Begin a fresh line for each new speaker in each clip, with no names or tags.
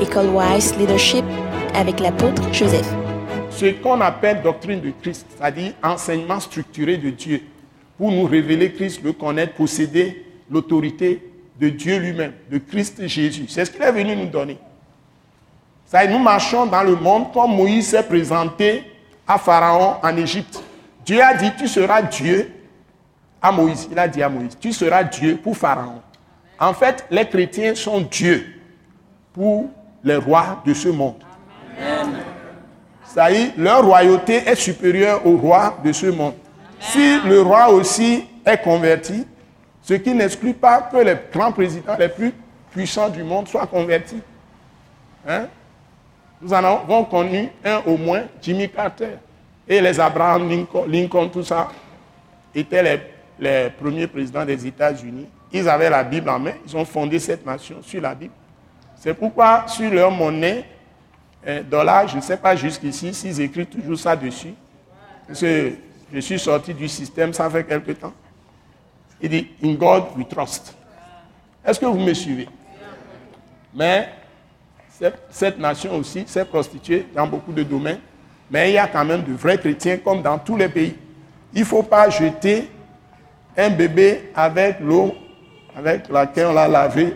École Wise Leadership avec l'apôtre Joseph.
Ce qu'on appelle doctrine de Christ, c'est-à-dire enseignement structuré de Dieu, pour nous révéler Christ, le connaître, posséder l'autorité de Dieu lui-même, de Christ Jésus. C'est ce qu'il est venu nous donner. Ça, nous marchons dans le monde comme Moïse s'est présenté à Pharaon en Égypte. Dieu a dit, tu seras Dieu à Moïse. Il a dit à Moïse, tu seras Dieu pour Pharaon. En fait, les chrétiens sont Dieu pour les rois de ce monde. Ça y est, leur royauté est supérieure au roi de ce monde. Si le roi aussi est converti, ce qui n'exclut pas que les grands présidents les plus puissants du monde soient convertis. Hein? Nous en avons connu un au moins, Jimmy Carter. Et les Abraham Lincoln, tout ça, étaient les premiers présidents des États-Unis. Ils avaient la Bible en main, ils ont fondé cette nation sur la Bible. C'est pourquoi sur leur monnaie, un dollar, je ne sais pas jusqu'ici s'ils écrivent toujours ça dessus. Parce que je suis sorti du système, ça fait quelque temps. Il dit, In God we trust. Est-ce que vous me suivez? Mais cette nation aussi s'est prostituée dans beaucoup de domaines. Mais il y a quand même de vrais chrétiens comme dans tous les pays. Il ne faut pas jeter un bébé avec l'eau avec laquelle on l'a lavé,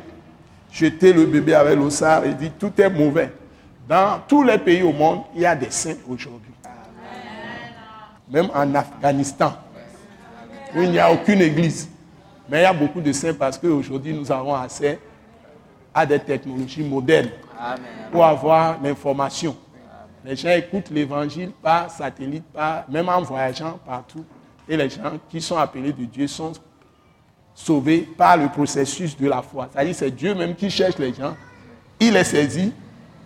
jeter le bébé avec l'eau sale et dire tout est mauvais. Dans tous les pays au monde, il y a des saints aujourd'hui. Même en Afghanistan, où il n'y a aucune église. Mais il y a beaucoup de saints parce qu'aujourd'hui, nous avons accès à des technologies modernes pour avoir l'information. Les gens écoutent l'évangile par satellite, par, même en voyageant partout. Et les gens qui sont appelés de Dieu sont sauvés par le processus de la foi. C'est-à-dire c'est Dieu même qui cherche les gens. Il les saisit,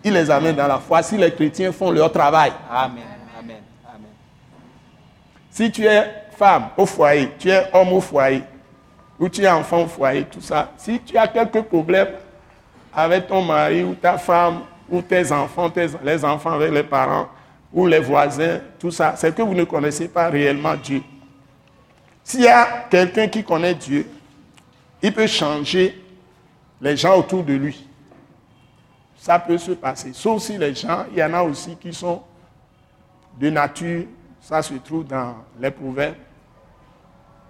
il les amène dans la foi si les chrétiens font leur travail.
Amen. Amen. Amen.
Si tu es femme au foyer, tu es homme au foyer, ou tu es enfant au foyer, tout ça, si tu as quelques problèmes avec ton mari ou ta femme ou tes enfants, tes, les enfants avec les parents ou les voisins, tout ça, c'est que vous ne connaissez pas réellement Dieu. S'il y a quelqu'un qui connaît Dieu, il peut changer les gens autour de lui. Ça peut se passer. Sauf si les gens, il y en a aussi qui sont de nature, ça se trouve dans les proverbes,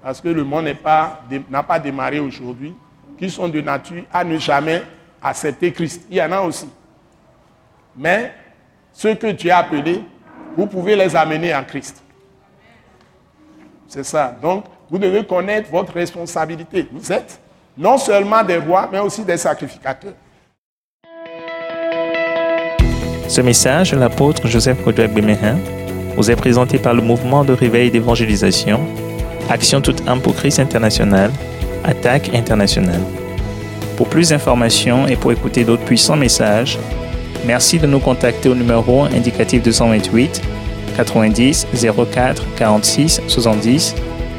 parce que le monde n'a pas, démarré aujourd'hui, qui sont de nature à ne jamais accepter Christ. Il y en a aussi. Mais ceux que Dieu a appelés, vous pouvez les amener à Christ. C'est ça. Donc, vous devez connaître votre responsabilité. Vous êtes non seulement des rois, mais aussi des sacrificateurs.
Ce message l'apôtre Joseph Kodouak Bemehin vous est présenté par le mouvement de réveil d'évangélisation, Action toute âme pour Christ international, Attaque internationale. Pour plus d'informations et pour écouter d'autres puissants messages, merci de nous contacter au numéro indicatif 228 90 04 46 70